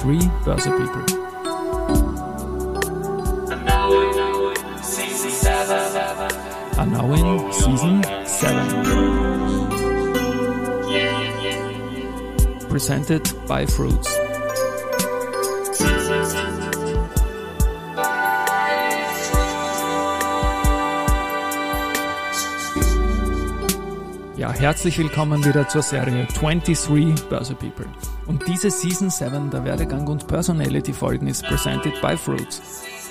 23 Börse People. Are now in season 7. Presented by Fruits. Ja, herzlich willkommen wieder zur Serie 23 Börse People. Und diese Season 7 der Werdegang und Personality Folgen ist presented by Fruits.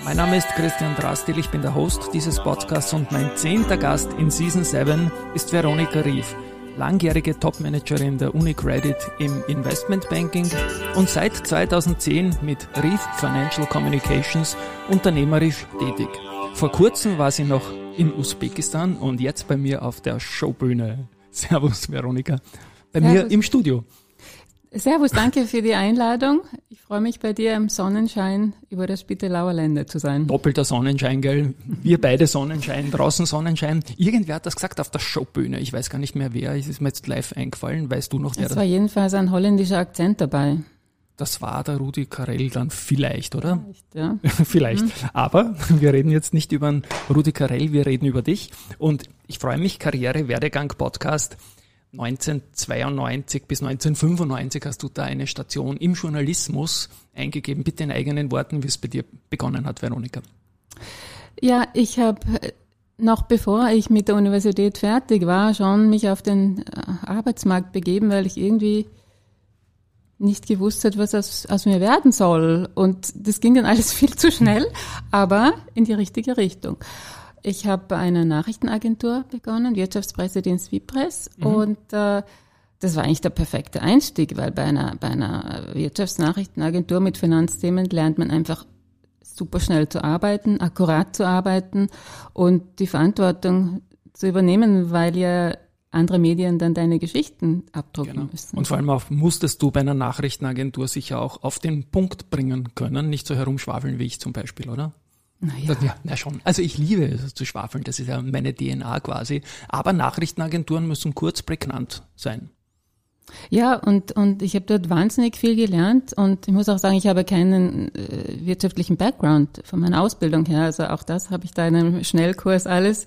Mein Name ist Christian Drastil, ich bin der Host dieses Podcasts und mein zehnter Gast in Season 7 ist Veronika Rief, langjährige Topmanagerin der UniCredit im Investmentbanking und seit 2010 mit Rief Financial Communications unternehmerisch tätig. Vor kurzem war sie noch in Usbekistan und jetzt bei mir auf der Showbühne. Servus, Veronika. Bei Servus. mir im Studio. Servus, danke für die Einladung. Ich freue mich bei dir im Sonnenschein über das Spittelauer Länder zu sein. Doppelter Sonnenschein, gell? Wir beide Sonnenschein, draußen Sonnenschein. Irgendwer hat das gesagt auf der Showbühne. Ich weiß gar nicht mehr wer. Es ist mir jetzt live eingefallen. Weißt du noch wer das? Es war jedenfalls ein holländischer Akzent dabei. Das war der Rudi Carell dann vielleicht, oder? Vielleicht, ja. vielleicht. Mhm. Aber wir reden jetzt nicht über einen Rudi Carell, wir reden über dich. Und ich freue mich, Karriere, Werdegang, Podcast 1992 bis 1995 hast du da eine Station im Journalismus eingegeben. Bitte in eigenen Worten, wie es bei dir begonnen hat, Veronika. Ja, ich habe noch bevor ich mit der Universität fertig war, schon mich auf den äh, Arbeitsmarkt begeben, weil ich irgendwie nicht gewusst hat, was aus, aus mir werden soll. Und das ging dann alles viel zu schnell, aber in die richtige Richtung. Ich habe bei einer Nachrichtenagentur begonnen, Wirtschaftspressedienst Wipress mhm. und äh, das war eigentlich der perfekte Einstieg, weil bei einer, bei einer Wirtschaftsnachrichtenagentur mit Finanzthemen lernt man einfach super schnell zu arbeiten, akkurat zu arbeiten und die Verantwortung zu übernehmen, weil ja andere Medien dann deine Geschichten abdrucken genau. müssen. Und vor allem auch musstest du bei einer Nachrichtenagentur sicher auch auf den Punkt bringen können, nicht so herumschwafeln wie ich zum Beispiel, oder? Naja. Ja, na schon. Also ich liebe es zu schwafeln, das ist ja meine DNA quasi. Aber Nachrichtenagenturen müssen kurz prägnant sein. Ja, und, und ich habe dort wahnsinnig viel gelernt und ich muss auch sagen, ich habe keinen äh, wirtschaftlichen Background von meiner Ausbildung her. Also auch das habe ich da in einem Schnellkurs alles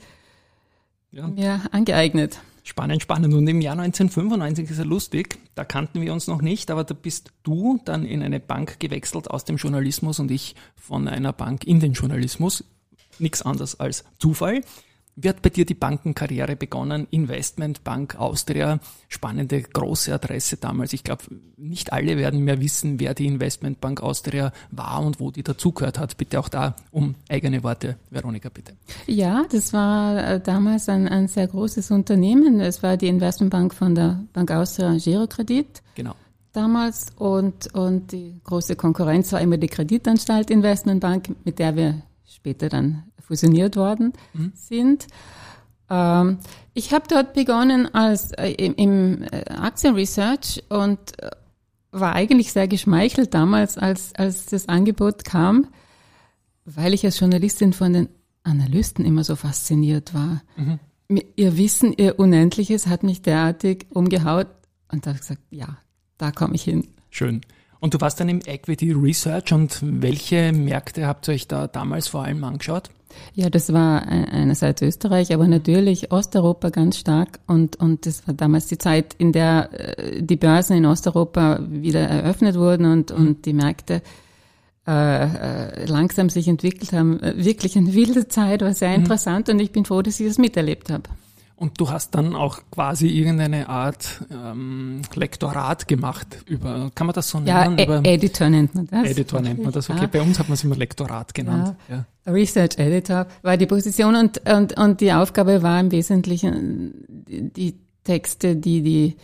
ja. mir angeeignet. Spannend, spannend. Und im Jahr 1995 ist ja lustig, da kannten wir uns noch nicht, aber da bist du dann in eine Bank gewechselt aus dem Journalismus und ich von einer Bank in den Journalismus. Nichts anderes als Zufall. Wie hat bei dir die Bankenkarriere begonnen? Investmentbank Austria, spannende große Adresse damals. Ich glaube, nicht alle werden mehr wissen, wer die Investmentbank Austria war und wo die dazugehört hat. Bitte auch da um eigene Worte, Veronika, bitte. Ja, das war äh, damals ein, ein sehr großes Unternehmen. Es war die Investmentbank von der Bank Austria Girokredit. Genau damals und, und die große Konkurrenz war immer die Kreditanstalt Investmentbank, mit der wir später dann fusioniert worden mhm. sind. Ähm, ich habe dort begonnen als äh, im, im äh, Aktienresearch und äh, war eigentlich sehr geschmeichelt damals, als, als das Angebot kam, weil ich als Journalistin von den Analysten immer so fasziniert war. Mhm. Ihr Wissen, ihr Unendliches hat mich derartig umgehaut und da habe ich gesagt, ja, da komme ich hin. Schön. Und du warst dann im Equity Research und welche Märkte habt ihr euch da damals vor allem angeschaut? Ja, das war einerseits Österreich, aber natürlich Osteuropa ganz stark und, und das war damals die Zeit, in der äh, die Börsen in Osteuropa wieder eröffnet wurden und, mhm. und die Märkte äh, äh, langsam sich entwickelt haben. Wirklich eine wilde Zeit, war sehr mhm. interessant und ich bin froh, dass ich das miterlebt habe. Und du hast dann auch quasi irgendeine Art ähm, Lektorat gemacht über, kann man das so nennen? Ja, e Editor nennt man das. Editor nennt man das, okay. Ja. Bei uns hat man es immer Lektorat genannt. Ja. ja. Research Editor war die Position und, und, und die Aufgabe war im Wesentlichen die Texte, die die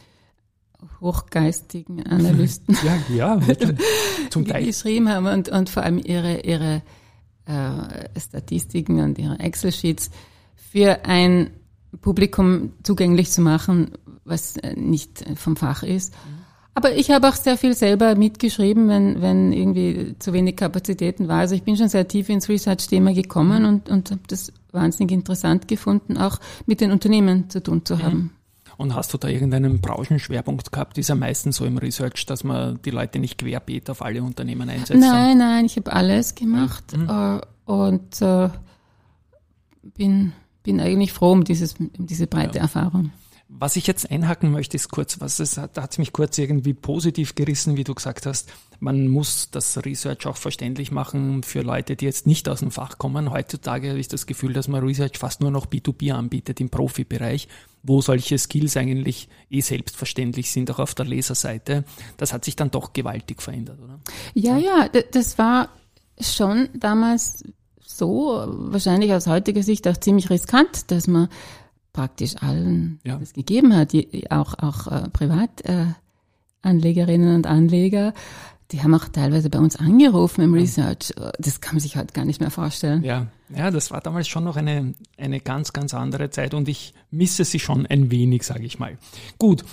hochgeistigen Analysten ja, geschrieben haben und, und vor allem ihre, ihre äh, Statistiken und ihre Excel-Sheets für ein Publikum zugänglich zu machen, was nicht vom Fach ist. Aber ich habe auch sehr viel selber mitgeschrieben, wenn, wenn irgendwie zu wenig Kapazitäten war. Also ich bin schon sehr tief ins Research-Thema gekommen und, und habe das wahnsinnig interessant gefunden, auch mit den Unternehmen zu tun zu haben. Und hast du da irgendeinen Branchenschwerpunkt gehabt? Ist ja meistens so im Research, dass man die Leute nicht querbeet auf alle Unternehmen einsetzt. Nein, nein, ich habe alles gemacht mhm. äh, und äh, bin, bin eigentlich froh um, dieses, um diese breite ja. Erfahrung. Was ich jetzt einhaken möchte, ist kurz, was es hat, hat mich kurz irgendwie positiv gerissen, wie du gesagt hast. Man muss das Research auch verständlich machen für Leute, die jetzt nicht aus dem Fach kommen. Heutzutage habe ich das Gefühl, dass man Research fast nur noch B2B anbietet im Profibereich, wo solche Skills eigentlich eh selbstverständlich sind, auch auf der Leserseite. Das hat sich dann doch gewaltig verändert, oder? Ja, ja, das war schon damals so, wahrscheinlich aus heutiger Sicht auch ziemlich riskant, dass man praktisch allen ja. das gegeben hat, auch, auch äh, Privatanlegerinnen äh, und Anleger. Die haben auch teilweise bei uns angerufen im Research. Das kann man sich heute gar nicht mehr vorstellen. Ja, ja, das war damals schon noch eine, eine ganz, ganz andere Zeit und ich misse sie schon ein wenig, sage ich mal. Gut,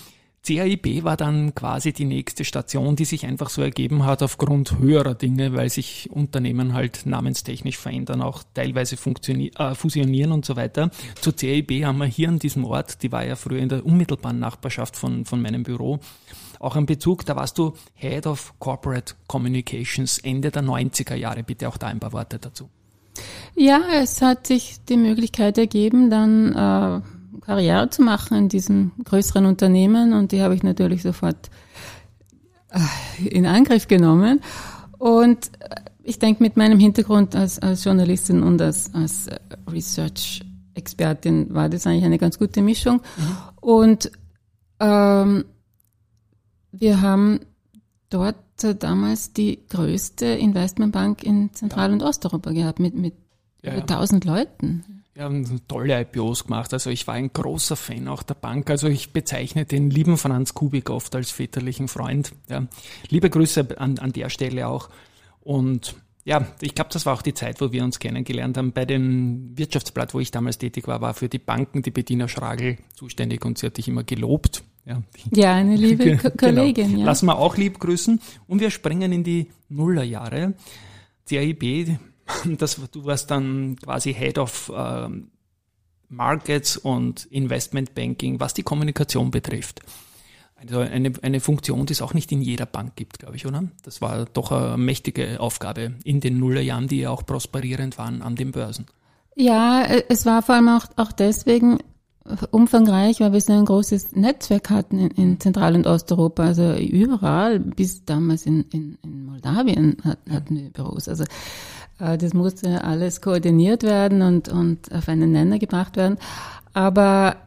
CAIB war dann quasi die nächste Station, die sich einfach so ergeben hat aufgrund höherer Dinge, weil sich Unternehmen halt namenstechnisch verändern, auch teilweise äh, fusionieren und so weiter. Zu CAIB haben wir hier an diesem Ort, die war ja früher in der unmittelbaren Nachbarschaft von, von meinem Büro, auch ein Bezug, da warst du Head of Corporate Communications Ende der 90er Jahre. Bitte auch da ein paar Worte dazu. Ja, es hat sich die Möglichkeit ergeben, dann äh, Karriere zu machen in diesem größeren Unternehmen und die habe ich natürlich sofort äh, in Angriff genommen. Und äh, ich denke, mit meinem Hintergrund als, als Journalistin und als, als äh, Research-Expertin war das eigentlich eine ganz gute Mischung. Mhm. Und ähm, wir haben dort damals die größte Investmentbank in Zentral- und Osteuropa gehabt mit, mit ja, über 1000 Leuten. Wir haben tolle IPOs gemacht. Also ich war ein großer Fan auch der Bank. Also ich bezeichne den lieben Franz Kubik oft als väterlichen Freund. Ja. Liebe Grüße an, an der Stelle auch. Und ja, ich glaube, das war auch die Zeit, wo wir uns kennengelernt haben. Bei dem Wirtschaftsblatt, wo ich damals tätig war, war für die Banken die Bettina Schragel zuständig und sie hat dich immer gelobt. Ja, ja eine liebe Ko genau. Kollegin. Genau. Ja. Lassen wir auch lieb grüßen. Und wir springen in die Nullerjahre. CAIB das, du warst dann quasi Head of ähm, Markets und Investment Banking, was die Kommunikation betrifft. Also eine, eine Funktion, die es auch nicht in jeder Bank gibt, glaube ich, oder? Das war doch eine mächtige Aufgabe in den Nullerjahren, die ja auch prosperierend waren an den Börsen. Ja, es war vor allem auch, auch deswegen umfangreich, weil wir so ein großes Netzwerk hatten in, in Zentral- und Osteuropa. Also überall, bis damals in, in, in Moldawien hatten wir Büros. Also äh, das musste alles koordiniert werden und, und auf einen Nenner gebracht werden. Aber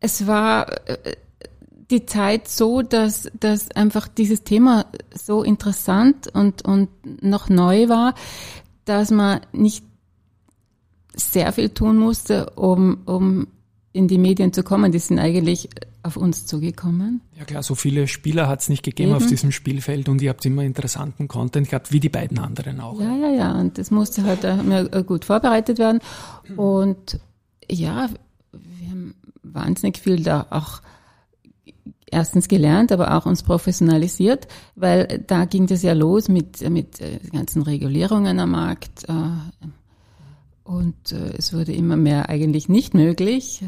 es war äh, die Zeit so, dass, dass einfach dieses Thema so interessant und, und noch neu war, dass man nicht sehr viel tun musste, um, um in die Medien zu kommen. Die sind eigentlich auf uns zugekommen. Ja klar, so viele Spieler hat es nicht gegeben Eben. auf diesem Spielfeld und ihr habt immer interessanten Content gehabt, wie die beiden anderen auch. Ja, ja, ja. Und das musste halt äh, gut vorbereitet werden. Und ja, wir haben wahnsinnig viel da auch erstens gelernt, aber auch uns professionalisiert, weil da ging das ja los mit, mit äh, ganzen Regulierungen am Markt. Äh, und es wurde immer mehr eigentlich nicht möglich.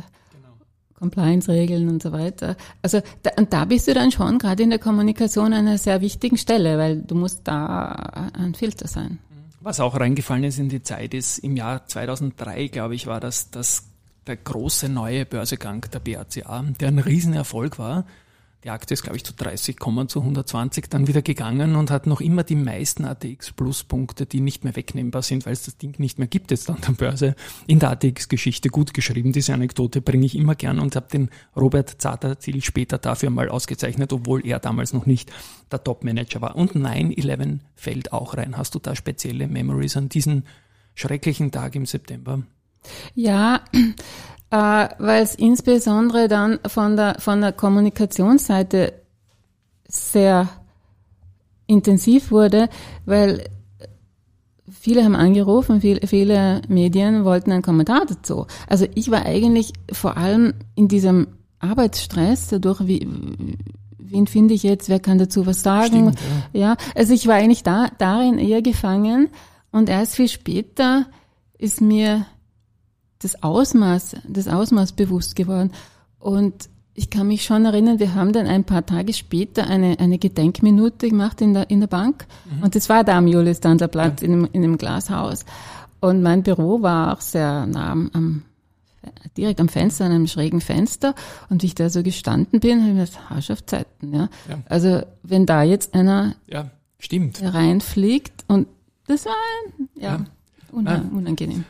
Compliance-Regeln und so weiter. Also da, und da bist du dann schon gerade in der Kommunikation an einer sehr wichtigen Stelle, weil du musst da ein Filter sein. Was auch reingefallen ist in die Zeit, ist im Jahr 2003, glaube ich, war das, das der große neue Börsegang der BACA, der ein Riesenerfolg war. Die Aktie ist, glaube ich, zu 30, zu 120 dann wieder gegangen und hat noch immer die meisten ATX Plus Punkte, die nicht mehr wegnehmbar sind, weil es das Ding nicht mehr gibt jetzt an der Börse, in der ATX Geschichte gut geschrieben. Diese Anekdote bringe ich immer gern und habe den Robert Zaterziel später dafür mal ausgezeichnet, obwohl er damals noch nicht der Top-Manager war. Und 9-11 fällt auch rein. Hast du da spezielle Memories an diesen schrecklichen Tag im September? Ja, äh, weil es insbesondere dann von der, von der Kommunikationsseite sehr intensiv wurde, weil viele haben angerufen, viele, viele Medien wollten einen Kommentar dazu. Also ich war eigentlich vor allem in diesem Arbeitsstress, dadurch, wie, wen finde ich jetzt, wer kann dazu was sagen? Stimmt, ja. ja, also ich war eigentlich da, darin eher gefangen und erst viel später ist mir das Ausmaß, das Ausmaß bewusst geworden. Und ich kann mich schon erinnern, wir haben dann ein paar Tage später eine, eine Gedenkminute gemacht in der, in der Bank. Mhm. Und das war da am Julius Platz ja. in, einem, in einem Glashaus. Und mein Büro war auch sehr nah am, am direkt am Fenster, an einem schrägen Fenster. Und wie ich da so gestanden bin, habe ich mir gedacht, Hasch auf Zeiten. Ja? ja. Also wenn da jetzt einer ja, stimmt. reinfliegt und das war ja, ja. unangenehm.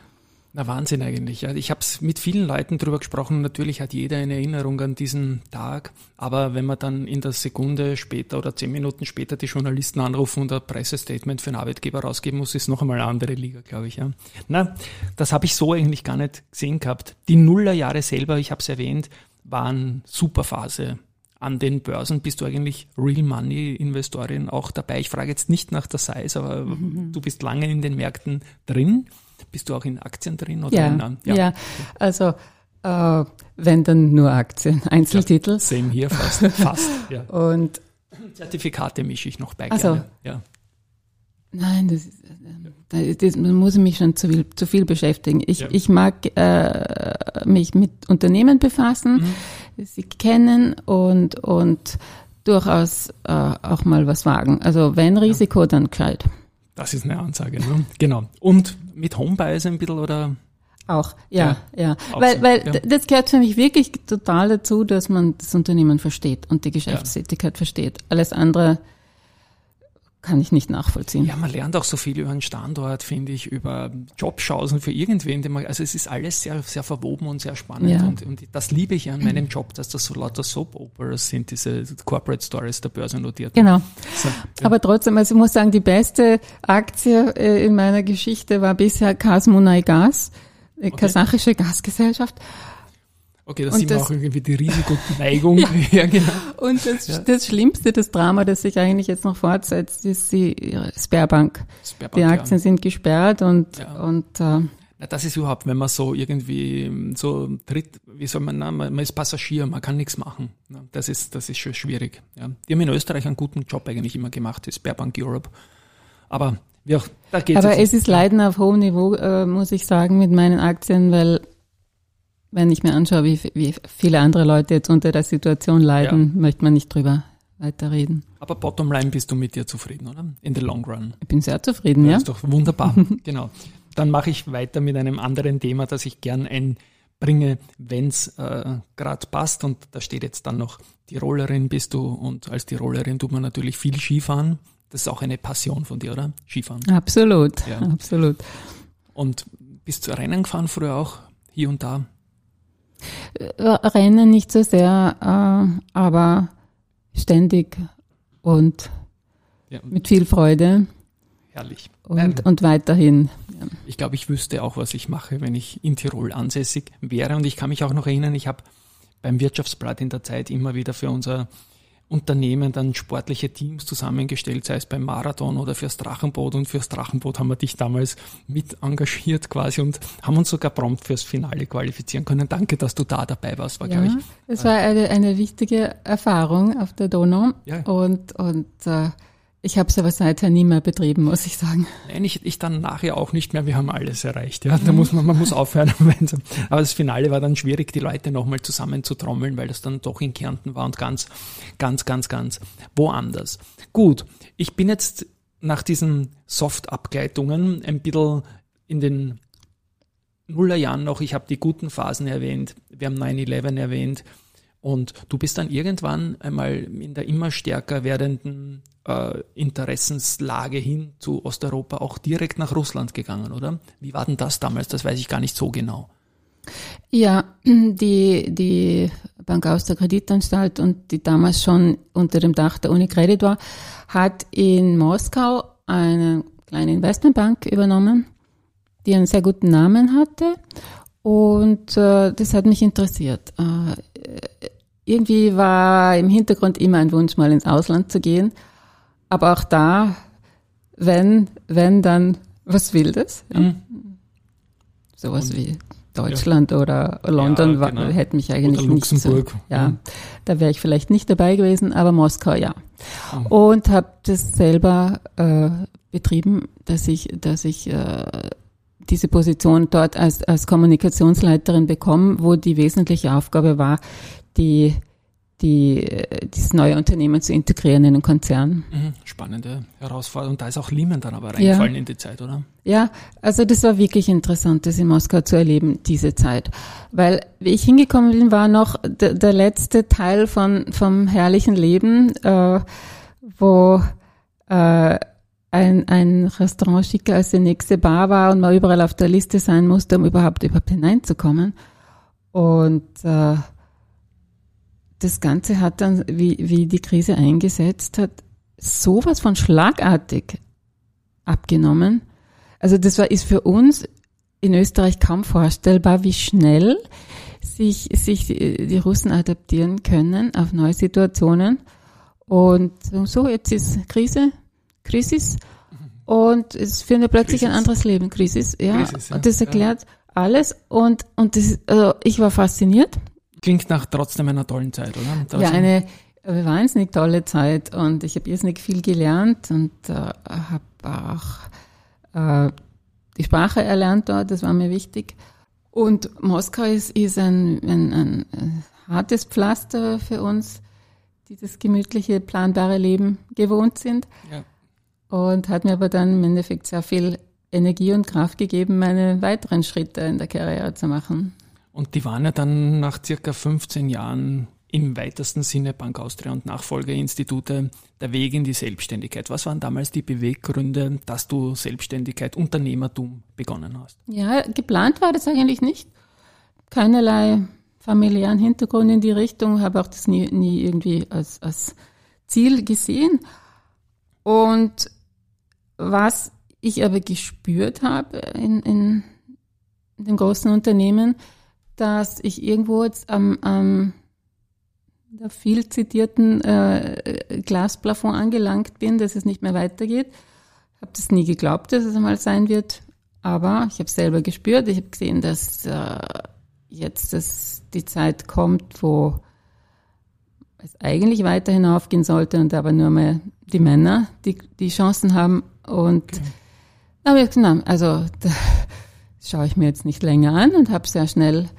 Na Wahnsinn eigentlich. Ich habe es mit vielen Leuten drüber gesprochen. Natürlich hat jeder eine Erinnerung an diesen Tag, aber wenn man dann in der Sekunde später oder zehn Minuten später die Journalisten anrufen und ein Pressestatement für einen Arbeitgeber rausgeben muss, ist noch einmal eine andere Liga, glaube ich. Ja. Na, das habe ich so eigentlich gar nicht gesehen gehabt. Die Nullerjahre selber, ich habe es erwähnt, waren Superphase an den Börsen bist du eigentlich Real Money Investorin auch dabei. Ich frage jetzt nicht nach der Size, aber mhm. du bist lange in den Märkten drin. Bist du auch in Aktien drin? Oder ja, in, ja. ja, also äh, wenn dann nur Aktien, Einzeltitel. Ja, same hier fast. fast ja. Und Zertifikate mische ich noch bei also, gerne. Ja. Nein, das, ist, das, das muss ich mich schon zu viel, zu viel beschäftigen. Ich, ja. ich mag äh, mich mit Unternehmen befassen, mhm. sie kennen und, und durchaus äh, auch mal was wagen. Also wenn Risiko, ja. dann gescheit. Das ist eine Ansage, ne? Genau. Und mit Homebuys ein bisschen oder? Auch, ja, ja. ja. Weil, so, weil ja. das gehört für mich wirklich total dazu, dass man das Unternehmen versteht und die Geschäftstätigkeit ja. versteht. Alles andere kann ich nicht nachvollziehen. Ja, man lernt auch so viel über einen Standort, finde ich, über Jobchancen für irgendwen. Man, also es ist alles sehr, sehr verwoben und sehr spannend. Ja. Und, und, das liebe ich an meinem Job, dass das so lauter Soap-Operas sind, diese Corporate Stories der Börse notiert. Genau. So, ja. Aber trotzdem, also ich muss sagen, die beste Aktie äh, in meiner Geschichte war bisher Kasmunai Gas, äh, okay. kasachische Gasgesellschaft. Okay, das sieht man auch irgendwie die Risikoneigung. ja. ja, genau. Und das, ja. das Schlimmste, das Drama, das sich eigentlich jetzt noch fortsetzt, ist die Sperrbank. Sperrbank die Aktien ja. sind gesperrt und, ja. und äh, na, das ist überhaupt, wenn man so irgendwie so tritt, wie soll man, na, man ist Passagier, man kann nichts machen. Das ist, das ist schon schwierig. Ja. Die haben in Österreich einen guten Job eigentlich immer gemacht, die Sperrbank Europe. Aber ja, da geht's Aber es ist Leiden auf hohem Niveau, äh, muss ich sagen, mit meinen Aktien, weil wenn ich mir anschaue, wie, wie viele andere Leute jetzt unter der Situation leiden, ja. möchte man nicht drüber weiterreden. Aber bottom line bist du mit dir zufrieden, oder? In the long run. Ich bin sehr zufrieden, ja. Das ist doch wunderbar. genau. Dann mache ich weiter mit einem anderen Thema, das ich gern einbringe, wenn es äh, gerade passt. Und da steht jetzt dann noch, Tirolerin bist du und als Tirolerin tut man natürlich viel Skifahren. Das ist auch eine Passion von dir, oder? Skifahren. Absolut, ja. absolut. Und bist du Rennen gefahren früher auch, hier und da? Rennen nicht so sehr, äh, aber ständig und ja. mit viel Freude. Herrlich. Und, und weiterhin. Ich glaube, ich wüsste auch, was ich mache, wenn ich in Tirol ansässig wäre. Und ich kann mich auch noch erinnern, ich habe beim Wirtschaftsblatt in der Zeit immer wieder für unser Unternehmen dann sportliche Teams zusammengestellt, sei es beim Marathon oder fürs Drachenboot. Und fürs Drachenboot haben wir dich damals mit engagiert quasi und haben uns sogar prompt fürs Finale qualifizieren können. Danke, dass du da dabei warst, war, ja, glaube ich. Es war eine, eine wichtige Erfahrung auf der Donau. Ja. Und, und äh, ich habe es aber seither nie mehr betrieben, muss ich sagen. Nein, ich, ich dann nachher auch nicht mehr. Wir haben alles erreicht. Ja, da muss man, man muss aufhören. Aber das Finale war dann schwierig, die Leute nochmal zusammenzutrommeln, weil das dann doch in Kärnten war und ganz, ganz, ganz, ganz woanders. Gut, ich bin jetzt nach diesen Soft-Abgleitungen ein bisschen in den Nullerjahren noch. Ich habe die guten Phasen erwähnt. Wir haben 9-11 erwähnt. Und du bist dann irgendwann einmal in der immer stärker werdenden äh, Interessenslage hin zu Osteuropa auch direkt nach Russland gegangen, oder? Wie war denn das damals? Das weiß ich gar nicht so genau. Ja, die, die Bank aus der Kreditanstalt und die damals schon unter dem Dach der Unicredit war, hat in Moskau eine kleine Investmentbank übernommen, die einen sehr guten Namen hatte. Und äh, das hat mich interessiert. Äh, irgendwie war im Hintergrund immer ein Wunsch, mal ins Ausland zu gehen. Aber auch da, wenn, wenn dann was Wildes. Ja. Mhm. Sowas Und, wie Deutschland ja. oder London ja, genau. hätte mich eigentlich oder nicht Luxemburg. so. Ja, mhm. da wäre ich vielleicht nicht dabei gewesen, aber Moskau ja. Mhm. Und habe das selber äh, betrieben, dass ich, dass ich äh, diese Position dort als, als Kommunikationsleiterin bekommen, wo die wesentliche Aufgabe war, die die, dieses neue Unternehmen zu integrieren in den Konzern. Mhm, spannende Herausforderung. Und da ist auch Lehman dann aber reingefallen ja. in die Zeit, oder? Ja, also das war wirklich interessant, das in Moskau zu erleben, diese Zeit. Weil, wie ich hingekommen bin, war noch der, der letzte Teil von, vom herrlichen Leben, äh, wo äh, ein, ein Restaurant schicker als die nächste Bar war und man überall auf der Liste sein musste, um überhaupt, überhaupt hineinzukommen. Und äh, das Ganze hat dann, wie, wie die Krise eingesetzt hat, sowas von schlagartig abgenommen. Also das war, ist für uns in Österreich kaum vorstellbar, wie schnell sich, sich die, Russen adaptieren können auf neue Situationen. Und so, jetzt ist Krise, Krisis. Und es findet plötzlich Krisis. ein anderes Leben, Krisis, ja. Krisis, ja. Und das erklärt ja. alles. Und, und das, also ich war fasziniert Klingt nach trotzdem einer tollen Zeit, oder? ja, eine wahnsinnig tolle Zeit und ich habe irrsinnig viel gelernt und äh, habe auch äh, die Sprache erlernt dort, das war mir wichtig. Und Moskau ist, ist ein, ein, ein, ein hartes Pflaster für uns, die das gemütliche, planbare Leben gewohnt sind. Ja. Und hat mir aber dann im Endeffekt sehr viel Energie und Kraft gegeben, meine weiteren Schritte in der Karriere zu machen. Und die waren ja dann nach circa 15 Jahren im weitesten Sinne Bank Austria und Nachfolgeinstitute der Weg in die Selbstständigkeit. Was waren damals die Beweggründe, dass du Selbstständigkeit, Unternehmertum begonnen hast? Ja, geplant war das eigentlich nicht. Keinerlei familiären Hintergrund in die Richtung, habe auch das nie, nie irgendwie als, als Ziel gesehen. Und was ich aber gespürt habe in, in dem großen Unternehmen, dass ich irgendwo jetzt am, am der viel zitierten äh, Glasplafond angelangt bin, dass es nicht mehr weitergeht. Ich habe das nie geglaubt, dass es einmal sein wird, aber ich habe selber gespürt. Ich habe gesehen, dass äh, jetzt das, die Zeit kommt, wo es eigentlich weiter hinaufgehen sollte und aber nur mehr die Männer die, die Chancen haben. Und okay. aber genau, also da schaue ich mir jetzt nicht länger an und habe sehr schnell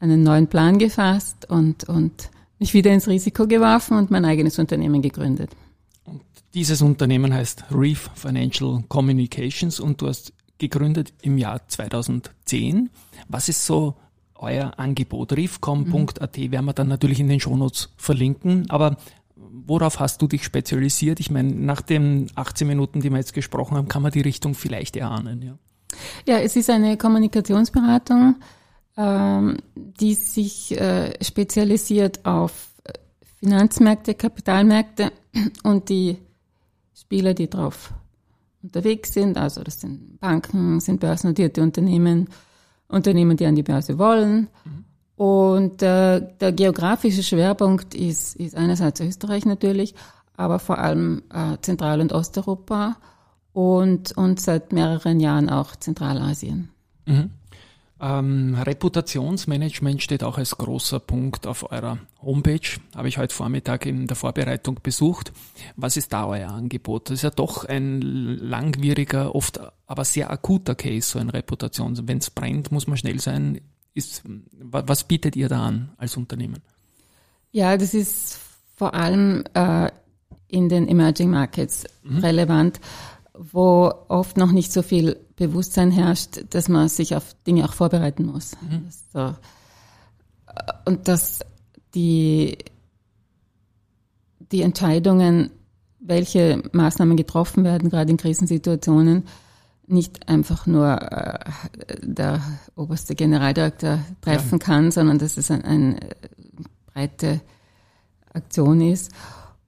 einen neuen Plan gefasst und, und mich wieder ins Risiko geworfen und mein eigenes Unternehmen gegründet. Und dieses Unternehmen heißt Reef Financial Communications und du hast gegründet im Jahr 2010. Was ist so euer Angebot? reefcom.at werden wir dann natürlich in den Shownotes verlinken, aber worauf hast du dich spezialisiert? Ich meine, nach den 18 Minuten, die wir jetzt gesprochen haben, kann man die Richtung vielleicht erahnen. Ja, ja es ist eine Kommunikationsberatung ähm, die sich äh, spezialisiert auf äh, Finanzmärkte, Kapitalmärkte und die Spieler, die drauf unterwegs sind. Also das sind Banken, sind börsennotierte Unternehmen, Unternehmen, die an die Börse wollen. Mhm. Und äh, der geografische Schwerpunkt ist, ist einerseits Österreich natürlich, aber vor allem äh, Zentral- und Osteuropa und, und seit mehreren Jahren auch Zentralasien. Mhm. Ähm, Reputationsmanagement steht auch als großer Punkt auf eurer Homepage. Habe ich heute Vormittag in der Vorbereitung besucht. Was ist da euer Angebot? Das ist ja doch ein langwieriger, oft aber sehr akuter Case, so ein Reputation. Wenn es brennt, muss man schnell sein. Ist, was bietet ihr da an als Unternehmen? Ja, das ist vor allem äh, in den Emerging Markets mhm. relevant wo oft noch nicht so viel Bewusstsein herrscht, dass man sich auf Dinge auch vorbereiten muss. Mhm. So. Und dass die, die Entscheidungen, welche Maßnahmen getroffen werden, gerade in Krisensituationen, nicht einfach nur äh, der oberste Generaldirektor treffen ja. kann, sondern dass es eine ein breite Aktion ist.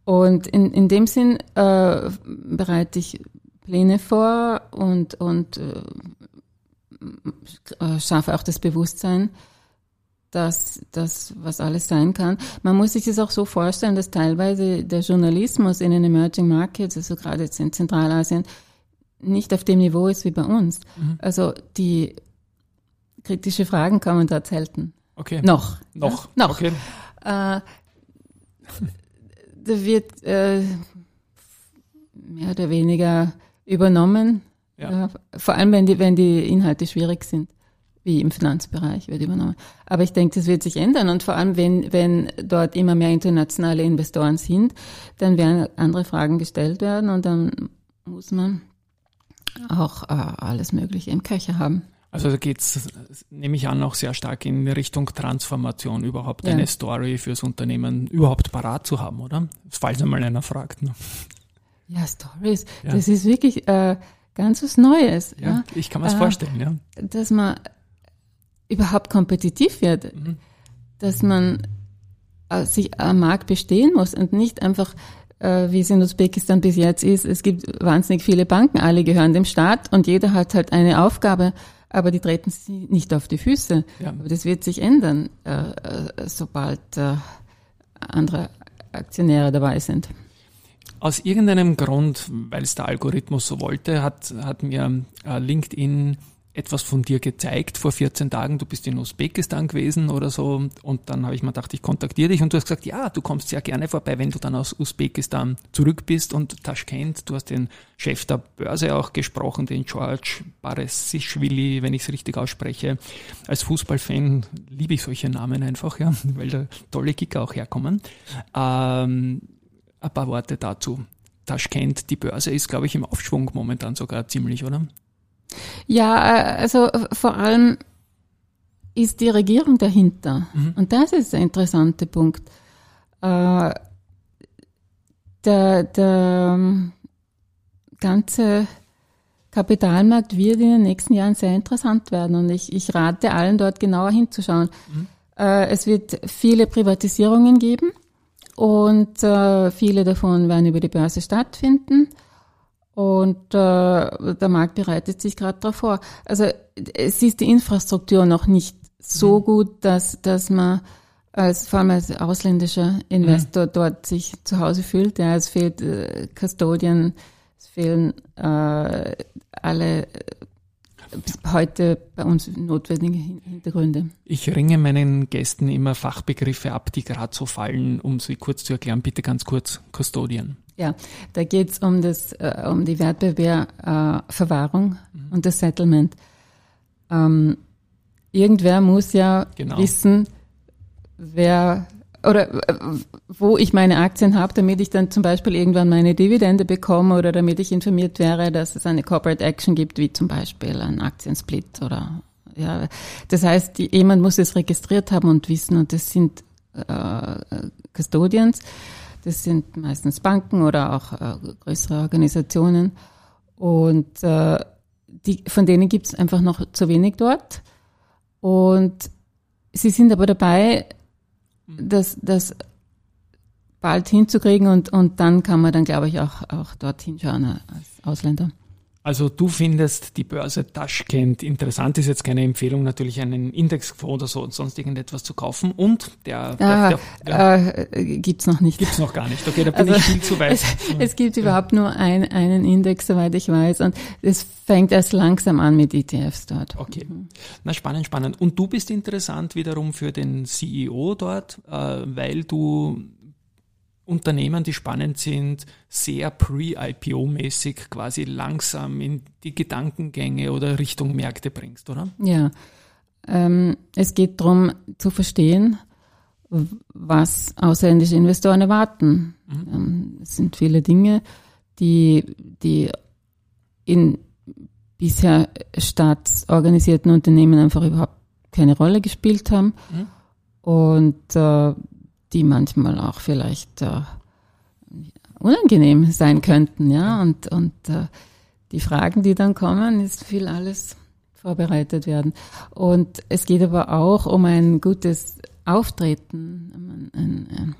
Und in, in dem Sinn äh, bereite ich Pläne vor und, und äh, äh, schaffe auch das Bewusstsein, dass das, was alles sein kann. Man muss sich das auch so vorstellen, dass teilweise der Journalismus in den Emerging Markets, also gerade jetzt in Zentralasien, nicht auf dem Niveau ist wie bei uns. Mhm. Also die kritische Fragen kommen dort selten. Okay. Noch. Noch. Ja? Noch. Okay. Äh, da wird äh, mehr oder weniger übernommen, Ja. vor allem, wenn die, wenn die Inhalte schwierig sind, wie im Finanzbereich wird übernommen. Aber ich denke, das wird sich ändern und vor allem, wenn, wenn dort immer mehr internationale Investoren sind, dann werden andere Fragen gestellt werden und dann muss man auch äh, alles Mögliche im Köcher haben. Also da geht's, nehme ich an, auch sehr stark in Richtung Transformation, überhaupt ja. eine Story fürs Unternehmen überhaupt parat zu haben, oder? Falls einmal einer fragt. Ne? Ja, Stories, ja. das ist wirklich äh, ganz was Neues. Ja, ja. Ich kann mir das äh, vorstellen, ja. Dass man überhaupt kompetitiv wird, mhm. dass man äh, sich am Markt bestehen muss und nicht einfach äh, wie es in Usbekistan bis jetzt ist, es gibt wahnsinnig viele Banken, alle gehören dem Staat und jeder hat halt eine Aufgabe aber die treten sie nicht auf die Füße. Ja. Aber das wird sich ändern, äh, äh, sobald äh, andere Aktionäre dabei sind. Aus irgendeinem Grund, weil es der Algorithmus so wollte, hat, hat mir äh, LinkedIn etwas von dir gezeigt vor 14 Tagen, du bist in Usbekistan gewesen oder so und dann habe ich mir gedacht, ich kontaktiere dich und du hast gesagt, ja, du kommst sehr gerne vorbei, wenn du dann aus Usbekistan zurück bist und Taschkent, du hast den Chef der Börse auch gesprochen, den George Baresischwili, wenn ich es richtig ausspreche. Als Fußballfan liebe ich solche Namen einfach, ja, weil da tolle Kicker auch herkommen. Ähm, ein paar Worte dazu. Taschkent, die Börse ist, glaube ich, im Aufschwung momentan sogar ziemlich, oder? Ja, äh, also vor allem ist die Regierung dahinter. Mhm. Und das ist der interessante Punkt. Äh, der, der ähm, ganze Kapitalmarkt wird in den nächsten Jahren sehr interessant werden und ich, ich rate allen dort genauer hinzuschauen. Mhm. Äh, es wird viele Privatisierungen geben und viele davon werden über die Börse stattfinden. Und äh, der Markt bereitet sich gerade darauf vor. Also es ist die Infrastruktur noch nicht so mhm. gut, dass, dass man als vor allem als ausländischer Investor mhm. dort sich zu Hause fühlt. Ja, es fehlt äh, Custodian, es fehlen äh, alle äh, heute bei uns notwendigen Hintergründe. Ich ringe meinen Gästen immer Fachbegriffe ab, die gerade so fallen, um sie kurz zu erklären. Bitte ganz kurz, Custodian. Ja, da geht es um, das, äh, um die Wertpapierverwahrung äh, mhm. und das Settlement. Ähm, irgendwer muss ja genau. wissen, wer oder äh, wo ich meine Aktien habe, damit ich dann zum Beispiel irgendwann meine Dividende bekomme oder damit ich informiert wäre, dass es eine Corporate Action gibt, wie zum Beispiel ein Aktiensplit oder ja. Das heißt, die, jemand muss es registriert haben und wissen und das sind äh, Custodians. Das sind meistens Banken oder auch äh, größere Organisationen. Und äh, die, von denen gibt es einfach noch zu wenig dort. Und sie sind aber dabei, das, das bald hinzukriegen und, und dann kann man dann, glaube ich, auch, auch dorthin schauen als Ausländer. Also du findest die Börse Taschkent interessant, ist jetzt keine Empfehlung, natürlich einen Indexfonds oder so sonst irgendetwas zu kaufen. Und der, ah, der, der äh, gibt's noch nicht. Gibt's noch gar nicht. Okay, da bin also, ich viel zu weit. Es, es gibt ja. überhaupt nur ein, einen Index, soweit ich weiß, und es fängt erst langsam an mit ETFs dort. Okay, na spannend, spannend. Und du bist interessant wiederum für den CEO dort, äh, weil du Unternehmen, die spannend sind, sehr pre-IPO-mäßig quasi langsam in die Gedankengänge oder Richtung Märkte bringst, oder? Ja, ähm, es geht darum zu verstehen, was ausländische Investoren erwarten. Mhm. Ähm, es sind viele Dinge, die, die in bisher staatsorganisierten Unternehmen einfach überhaupt keine Rolle gespielt haben. Mhm. Und äh, die manchmal auch vielleicht äh, unangenehm sein könnten, ja. Und, und äh, die Fragen, die dann kommen, ist viel alles vorbereitet werden. Und es geht aber auch um ein gutes Auftreten. Ein, ein, ein,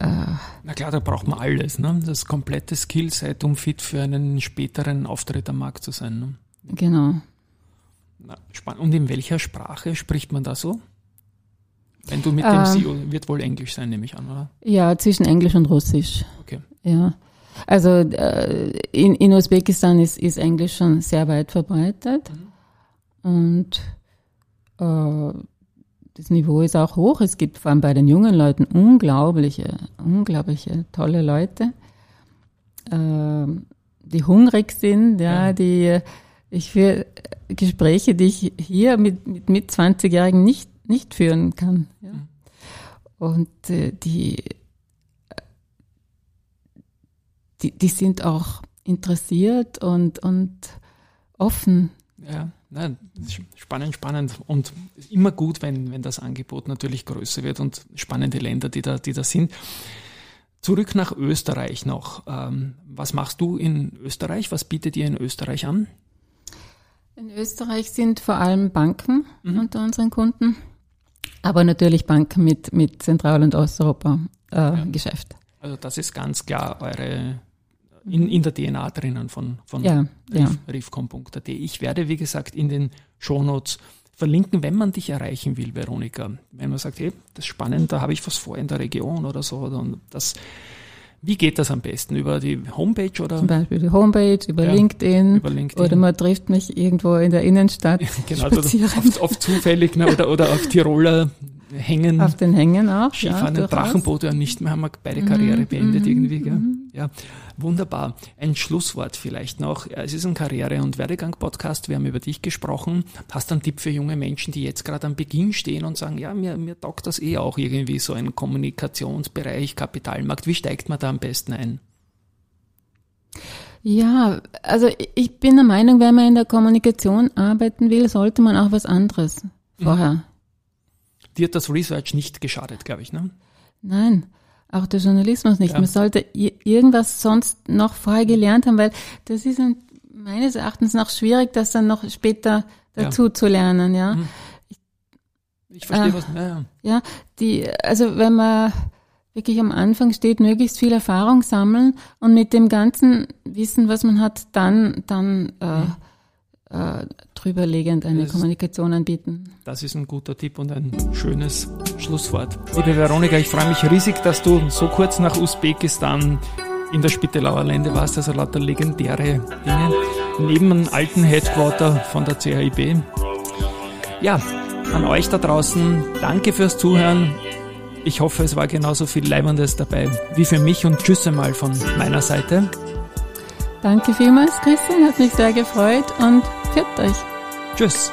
äh, Na klar, da braucht man alles, ne? Das komplette Skillset, um fit für einen späteren Auftritt am Markt zu sein. Ne? Genau. Na, Und in welcher Sprache spricht man da so? Wenn du mit dem äh, CEO, wird wohl Englisch sein, nehme ich an, oder? Ja, zwischen Englisch und Russisch. Okay. Ja. Also äh, in, in Usbekistan ist, ist Englisch schon sehr weit verbreitet. Mhm. Und äh, das Niveau ist auch hoch. Es gibt vor allem bei den jungen Leuten unglaubliche, unglaubliche tolle Leute. Äh, die hungrig sind, ja, ja. die ich für Gespräche, die ich hier mit, mit, mit 20-Jährigen nicht, nicht führen kann. Ja. Mhm. Und äh, die, die, die sind auch interessiert und, und offen. Ja, nein, spannend, spannend und immer gut, wenn, wenn das Angebot natürlich größer wird und spannende Länder, die da, die da sind. Zurück nach Österreich noch. Ähm, was machst du in Österreich? Was bietet ihr in Österreich an? In Österreich sind vor allem Banken mhm. unter unseren Kunden, aber natürlich Banken mit, mit Zentral- und Osteuropa-Geschäft. Äh, ja. Also das ist ganz klar eure in, in der DNA drinnen von, von ja, ja. Ich werde, wie gesagt, in den Shownotes verlinken, wenn man dich erreichen will, Veronika. Wenn man sagt, hey, das ist spannend, da habe ich was vor in der Region oder so. Dann das, wie geht das am besten? Über die Homepage oder? Zum Beispiel die Homepage, über, ja, LinkedIn, über LinkedIn. Oder man trifft mich irgendwo in der Innenstadt. genau, oft, oft zufällig ne, oder, oder auf Tiroler Hängen. Auf den Hängen auch. Skifahren, ja, Drachenboot ja nicht mehr, haben wir beide Karriere mhm, beendet mhm, irgendwie. Gell? Mhm. Ja, wunderbar. Ein Schlusswort vielleicht noch. Es ist ein Karriere- und Werdegang-Podcast. Wir haben über dich gesprochen. Hast du einen Tipp für junge Menschen, die jetzt gerade am Beginn stehen und sagen, ja, mir, mir taugt das eh auch irgendwie so ein Kommunikationsbereich, Kapitalmarkt. Wie steigt man da am besten ein? Ja, also ich bin der Meinung, wenn man in der Kommunikation arbeiten will, sollte man auch was anderes vorher dir das Research nicht geschadet, glaube ich, ne? Nein, auch der Journalismus nicht. Ja. Man sollte irgendwas sonst noch vorher gelernt haben, weil das ist ein, meines Erachtens noch schwierig, das dann noch später dazu ja. zu lernen, ja. Mhm. Ich, ich verstehe äh, was. Ja, ja. ja, die, also wenn man wirklich am Anfang steht, möglichst viel Erfahrung sammeln und mit dem ganzen Wissen, was man hat, dann, dann äh, mhm äh, drüberlegend eine das Kommunikation anbieten. Das ist ein guter Tipp und ein schönes Schlusswort. Liebe Veronika, ich freue mich riesig, dass du so kurz nach Usbekistan in der Spittelauer Lände warst, also lauter legendäre Dinge. Neben einem alten Headquarter von der CHIB. Ja, an euch da draußen, danke fürs Zuhören. Ich hoffe, es war genauso viel Leibendes dabei wie für mich und tschüss einmal von meiner Seite. Danke vielmals, Christian, hat mich sehr gefreut und Pfiat euch. Tschüss.